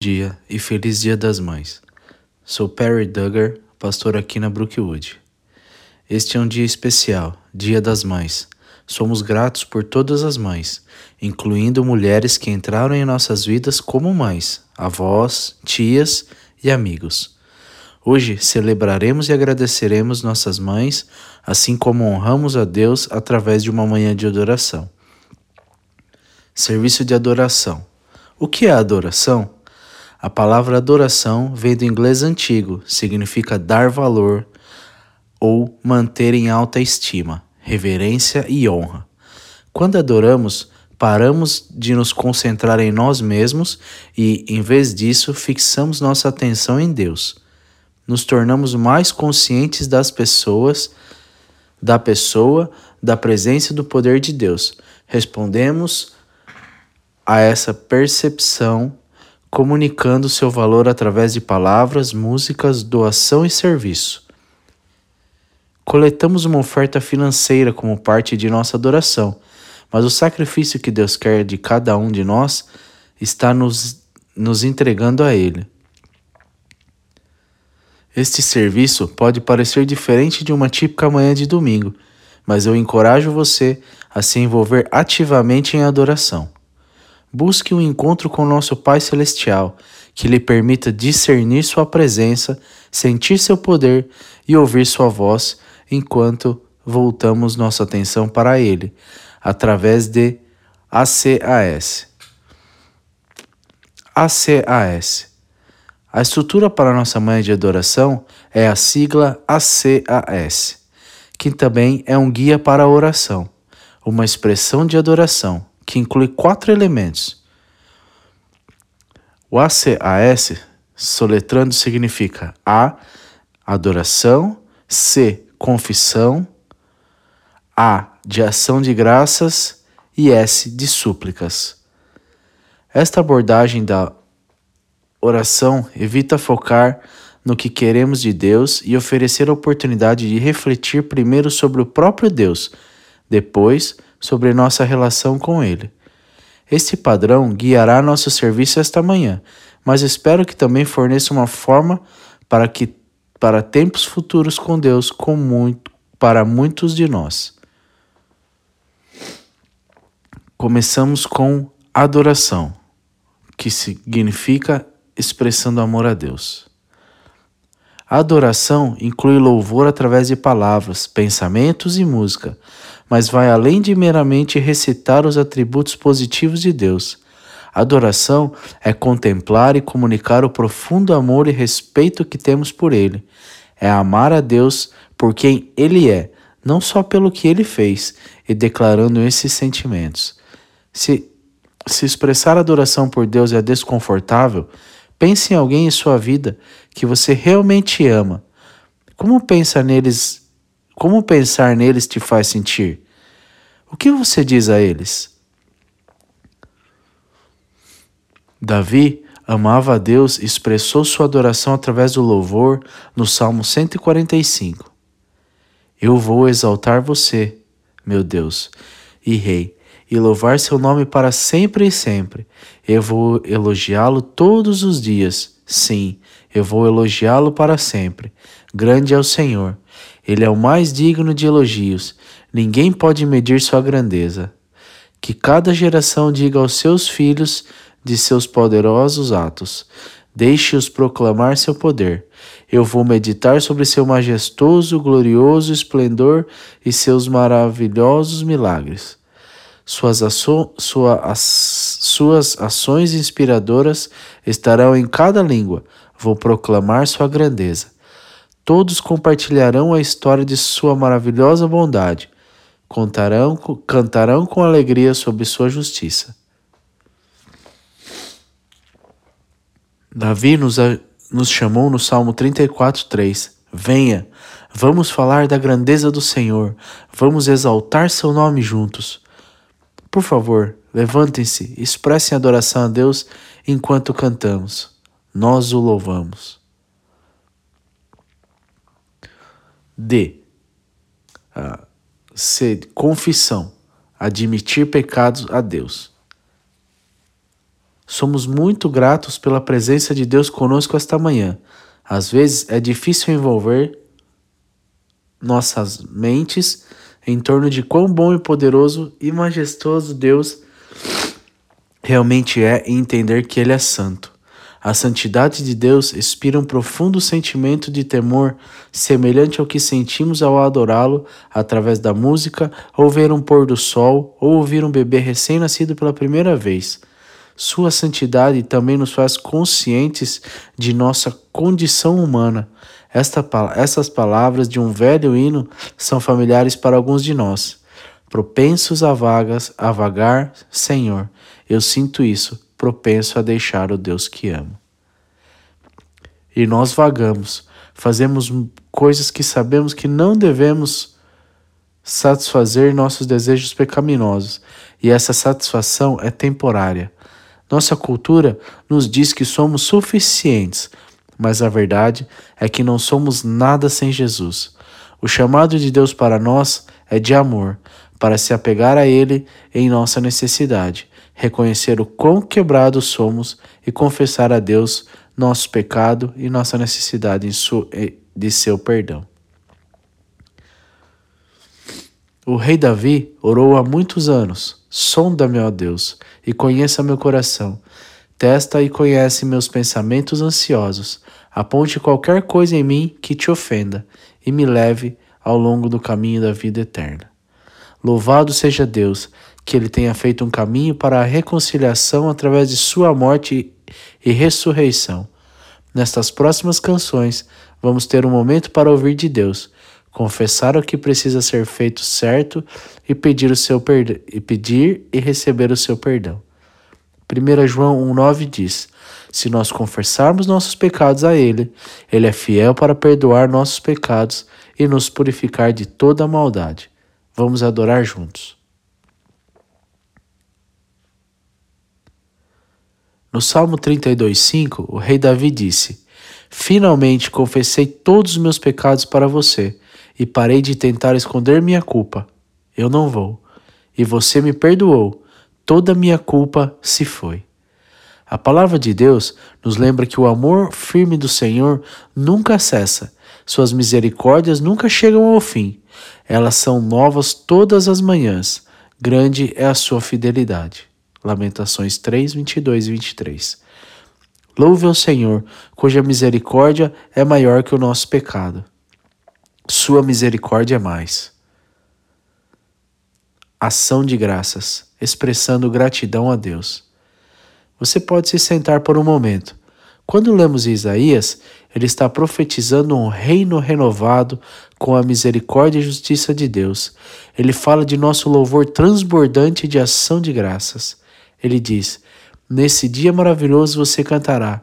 dia e feliz Dia das Mães. Sou Perry Duggar, pastor aqui na Brookwood. Este é um dia especial, Dia das Mães. Somos gratos por todas as mães, incluindo mulheres que entraram em nossas vidas como mães, avós, tias e amigos. Hoje celebraremos e agradeceremos nossas mães, assim como honramos a Deus através de uma manhã de adoração. Serviço de adoração. O que é adoração? A palavra adoração vem do inglês antigo, significa dar valor ou manter em alta estima, reverência e honra. Quando adoramos, paramos de nos concentrar em nós mesmos e, em vez disso, fixamos nossa atenção em Deus. Nos tornamos mais conscientes das pessoas, da pessoa, da presença e do poder de Deus. Respondemos a essa percepção comunicando seu valor através de palavras, músicas, doação e serviço. Coletamos uma oferta financeira como parte de nossa adoração, mas o sacrifício que Deus quer de cada um de nós está nos, nos entregando a Ele. Este serviço pode parecer diferente de uma típica manhã de domingo, mas eu encorajo você a se envolver ativamente em adoração. Busque um encontro com nosso Pai Celestial, que lhe permita discernir Sua presença, sentir seu poder e ouvir Sua voz enquanto voltamos nossa atenção para Ele, através de ACAS. ACAS. A estrutura para nossa manhã de adoração é a sigla ACAS, que também é um guia para a oração, uma expressão de adoração que inclui quatro elementos. O ACAS, soletrando, significa A, adoração, C, confissão, A, de ação de graças e S, de súplicas. Esta abordagem da oração evita focar no que queremos de Deus e oferecer a oportunidade de refletir primeiro sobre o próprio Deus, depois sobre nossa relação com Ele. Este padrão guiará nosso serviço esta manhã, mas espero que também forneça uma forma para que para tempos futuros com Deus com muito para muitos de nós. Começamos com adoração, que significa expressando amor a Deus. A adoração inclui louvor através de palavras, pensamentos e música, mas vai além de meramente recitar os atributos positivos de Deus. Adoração é contemplar e comunicar o profundo amor e respeito que temos por Ele. É amar a Deus por quem Ele é, não só pelo que Ele fez, e declarando esses sentimentos. Se, se expressar adoração por Deus é desconfortável, pense em alguém em sua vida que você realmente ama. Como pensa neles como pensar neles te faz sentir? O que você diz a eles? Davi amava a Deus e expressou sua adoração através do louvor no Salmo 145. Eu vou exaltar você, meu Deus e Rei, e louvar seu nome para sempre e sempre. Eu vou elogiá-lo todos os dias. Sim, eu vou elogiá-lo para sempre. Grande é o Senhor ele é o mais digno de elogios. Ninguém pode medir sua grandeza. Que cada geração diga aos seus filhos de seus poderosos atos. Deixe-os proclamar seu poder. Eu vou meditar sobre seu majestoso, glorioso esplendor e seus maravilhosos milagres. Suas, aço, sua, as, suas ações inspiradoras estarão em cada língua. Vou proclamar sua grandeza. Todos compartilharão a história de sua maravilhosa bondade, contarão, cantarão com alegria sobre sua justiça. Davi nos, nos chamou no Salmo 34:3. Venha, vamos falar da grandeza do Senhor, vamos exaltar seu nome juntos. Por favor, levantem-se, expressem adoração a Deus enquanto cantamos. Nós o louvamos. D. Uh, C. Confissão. Admitir pecados a Deus. Somos muito gratos pela presença de Deus conosco esta manhã. Às vezes é difícil envolver nossas mentes em torno de quão bom e poderoso e majestoso Deus realmente é e entender que Ele é santo. A santidade de Deus inspira um profundo sentimento de temor, semelhante ao que sentimos ao adorá-lo através da música, ou ver um pôr do sol, ou ouvir um bebê recém-nascido pela primeira vez. Sua santidade também nos faz conscientes de nossa condição humana. Esta, essas palavras de um velho hino são familiares para alguns de nós. Propensos a vagas, a vagar, Senhor, eu sinto isso, propenso a deixar o Deus que amo. E nós vagamos, fazemos coisas que sabemos que não devemos satisfazer nossos desejos pecaminosos, e essa satisfação é temporária. Nossa cultura nos diz que somos suficientes, mas a verdade é que não somos nada sem Jesus. O chamado de Deus para nós é de amor, para se apegar a Ele em nossa necessidade, reconhecer o quão quebrados somos e confessar a Deus nosso pecado e nossa necessidade de seu perdão. O rei Davi orou há muitos anos: Sonda-me, ó Deus, e conheça meu coração. Testa e conhece meus pensamentos ansiosos. Aponte qualquer coisa em mim que te ofenda e me leve ao longo do caminho da vida eterna. Louvado seja Deus, que Ele tenha feito um caminho para a reconciliação através de Sua morte e ressurreição. Nestas próximas canções, vamos ter um momento para ouvir de Deus confessar o que precisa ser feito certo e pedir o seu perdão e pedir e receber o seu perdão. 1 João 1,9 diz: Se nós confessarmos nossos pecados a Ele, Ele é fiel para perdoar nossos pecados e nos purificar de toda maldade. Vamos adorar juntos. No Salmo 32,5, o rei Davi disse: Finalmente confessei todos os meus pecados para você e parei de tentar esconder minha culpa. Eu não vou. E você me perdoou. Toda minha culpa se foi. A palavra de Deus nos lembra que o amor firme do Senhor nunca cessa. Suas misericórdias nunca chegam ao fim. Elas são novas todas as manhãs. Grande é a sua fidelidade. Lamentações 3, 22 e 23. Louve ao Senhor, cuja misericórdia é maior que o nosso pecado sua misericórdia é mais. Ação de graças, expressando gratidão a Deus. Você pode se sentar por um momento. Quando lemos Isaías, ele está profetizando um reino renovado com a misericórdia e justiça de Deus. Ele fala de nosso louvor transbordante de ação de graças. Ele diz: Nesse dia maravilhoso você cantará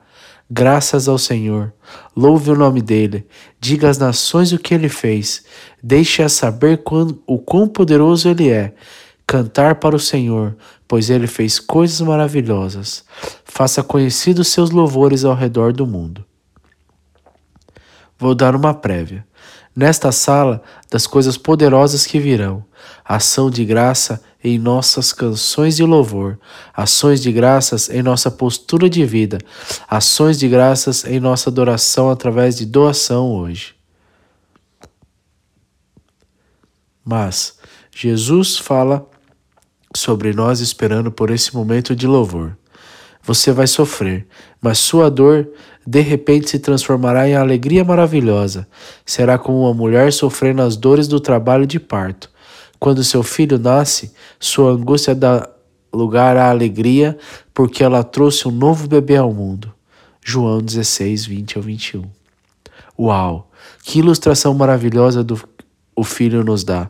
Graças ao Senhor. Louve o nome dele. Diga às nações o que ele fez. Deixe-a saber quando, o quão poderoso ele é. Cantar para o Senhor, pois ele fez coisas maravilhosas. Faça conhecidos seus louvores ao redor do mundo. Vou dar uma prévia. Nesta sala, das coisas poderosas que virão, ação de graça em nossas canções de louvor, ações de graças em nossa postura de vida, ações de graças em nossa adoração através de doação hoje. Mas Jesus fala sobre nós esperando por esse momento de louvor. Você vai sofrer, mas sua dor de repente se transformará em alegria maravilhosa. Será como uma mulher sofrendo as dores do trabalho de parto. Quando seu filho nasce, sua angústia dá lugar à alegria, porque ela trouxe um novo bebê ao mundo. João 16, 20 ao 21. Uau! Que ilustração maravilhosa do o filho nos dá.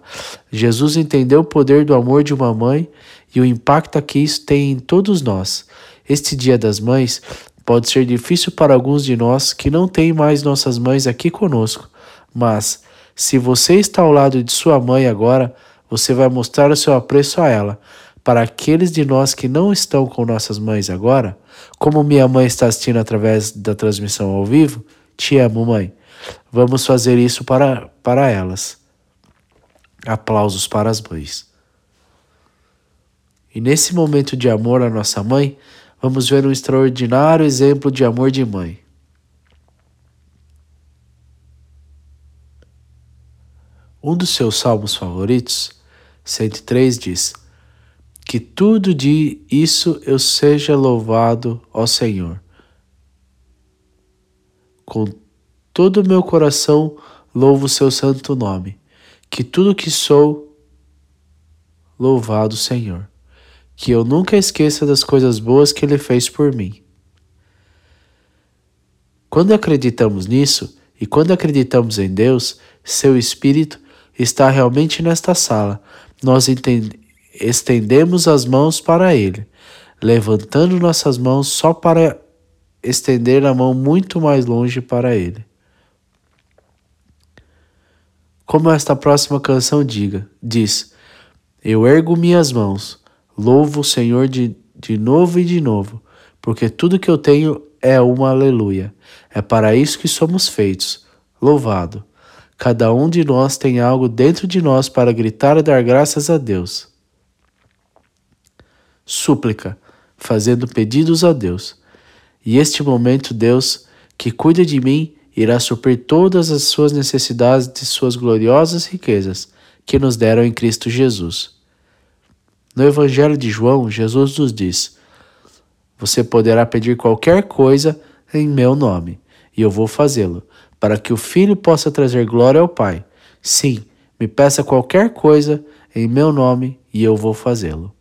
Jesus entendeu o poder do amor de uma mãe e o impacto que isso tem em todos nós. Este Dia das Mães pode ser difícil para alguns de nós que não têm mais nossas mães aqui conosco, mas se você está ao lado de sua mãe agora, você vai mostrar o seu apreço a ela. Para aqueles de nós que não estão com nossas mães agora, como minha mãe está assistindo através da transmissão ao vivo, te amo, mãe. Vamos fazer isso para, para elas. Aplausos para as mães. E nesse momento de amor à nossa mãe, vamos ver um extraordinário exemplo de amor de mãe. Um dos seus salmos favoritos, 103, diz: Que tudo de isso eu seja louvado, ó Senhor. Com todo o meu coração louvo o seu santo nome. Que tudo que sou, louvado Senhor. Que eu nunca esqueça das coisas boas que Ele fez por mim. Quando acreditamos nisso e quando acreditamos em Deus, seu Espírito está realmente nesta sala. Nós estendemos as mãos para Ele, levantando nossas mãos só para estender a mão muito mais longe para Ele. Como esta próxima canção diga, diz: Eu ergo minhas mãos, louvo o Senhor de, de novo e de novo, porque tudo que eu tenho é uma aleluia. É para isso que somos feitos. Louvado. Cada um de nós tem algo dentro de nós para gritar e dar graças a Deus. Súplica, fazendo pedidos a Deus. E este momento, Deus, que cuida de mim, irá suprir todas as suas necessidades de suas gloriosas riquezas que nos deram em Cristo Jesus. No Evangelho de João, Jesus nos diz: Você poderá pedir qualquer coisa em meu nome, e eu vou fazê-lo, para que o Filho possa trazer glória ao Pai. Sim, me peça qualquer coisa em meu nome, e eu vou fazê-lo.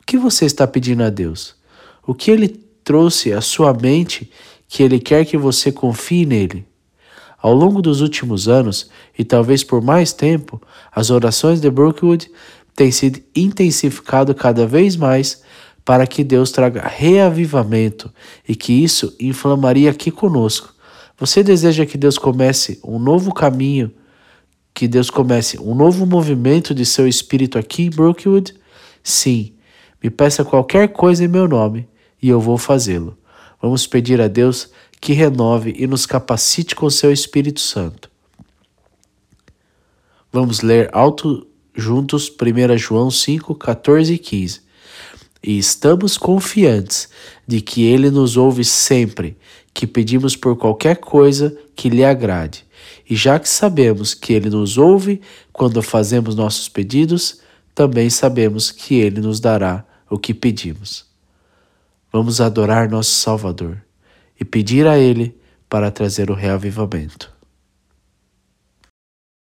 O que você está pedindo a Deus? O que ele trouxe à sua mente que Ele quer que você confie nele. Ao longo dos últimos anos, e talvez por mais tempo, as orações de Brookwood têm sido intensificado cada vez mais para que Deus traga reavivamento e que isso inflamaria aqui conosco. Você deseja que Deus comece um novo caminho, que Deus comece um novo movimento de seu espírito aqui em Brookwood? Sim, me peça qualquer coisa em meu nome e eu vou fazê-lo. Vamos pedir a Deus que renove e nos capacite com seu Espírito Santo. Vamos ler alto juntos 1 João 5, 14 e 15. E estamos confiantes de que Ele nos ouve sempre que pedimos por qualquer coisa que lhe agrade. E já que sabemos que Ele nos ouve quando fazemos nossos pedidos, também sabemos que Ele nos dará o que pedimos. Vamos adorar nosso Salvador e pedir a Ele para trazer o reavivamento.